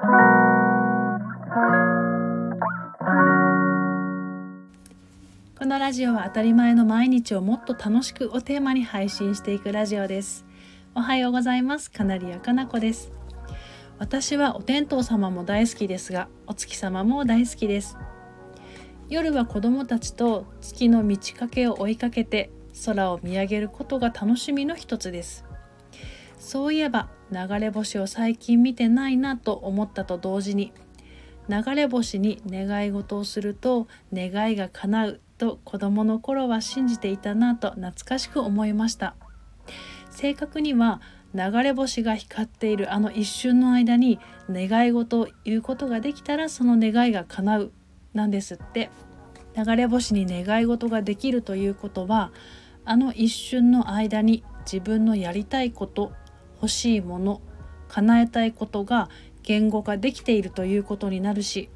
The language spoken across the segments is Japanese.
このラジオは当たり前の毎日をもっと楽しくをテーマに配信していくラジオです。おはようございます。カナリアかなこです。私はお天道様も大好きですがお月様も大好きです。夜は子供たちと月の満ち欠けを追いかけて空を見上げることが楽しみの一つです。そういえば流れ星を最近見てないなと思ったと同時に流れ星に願い事をすると願いが叶うと子供の頃は信じていたなと懐かしく思いました。正確には流れ星が光っているあの一瞬の間に願い事を言うことができたらその願いが叶うなんですって。流れ星に願い事ができるということはあの一瞬の間に自分のやりたいこと欲しいもの叶えたいことが言語化できているということになるし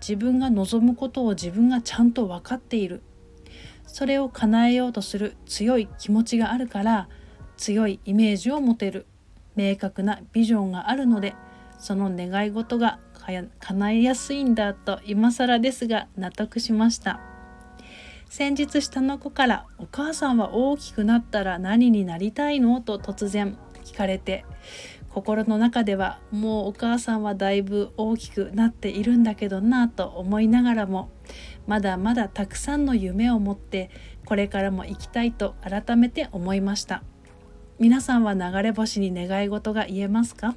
自分が望むことを自分がちゃんと分かっている。それを叶えようとする強い気持ちがあるから強いイメージを持てる。明確なビジョンがあるのでその願い事が叶えやすいんだと今更ですが納得しました。先日下の子から「お母さんは大きくなったら何になりたいの?」と突然。聞かれて心の中ではもうお母さんはだいぶ大きくなっているんだけどなと思いながらもまだまだたくさんの夢を持ってこれからも生きたいと改めて思いました。皆さんは流れ星に願い事が言えますか？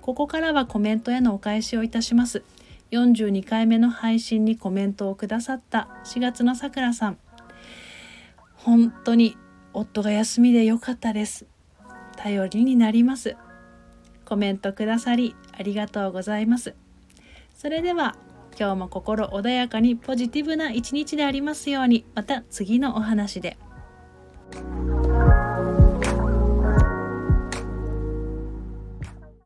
ここからはコメントへのお返しをいたします。42回目の配信にコメントをくださった4月のさくらさん。本当に夫が休みでよかったです。頼りになりますコメントくださりありがとうございますそれでは今日も心穏やかにポジティブな一日でありますようにまた次のお話で。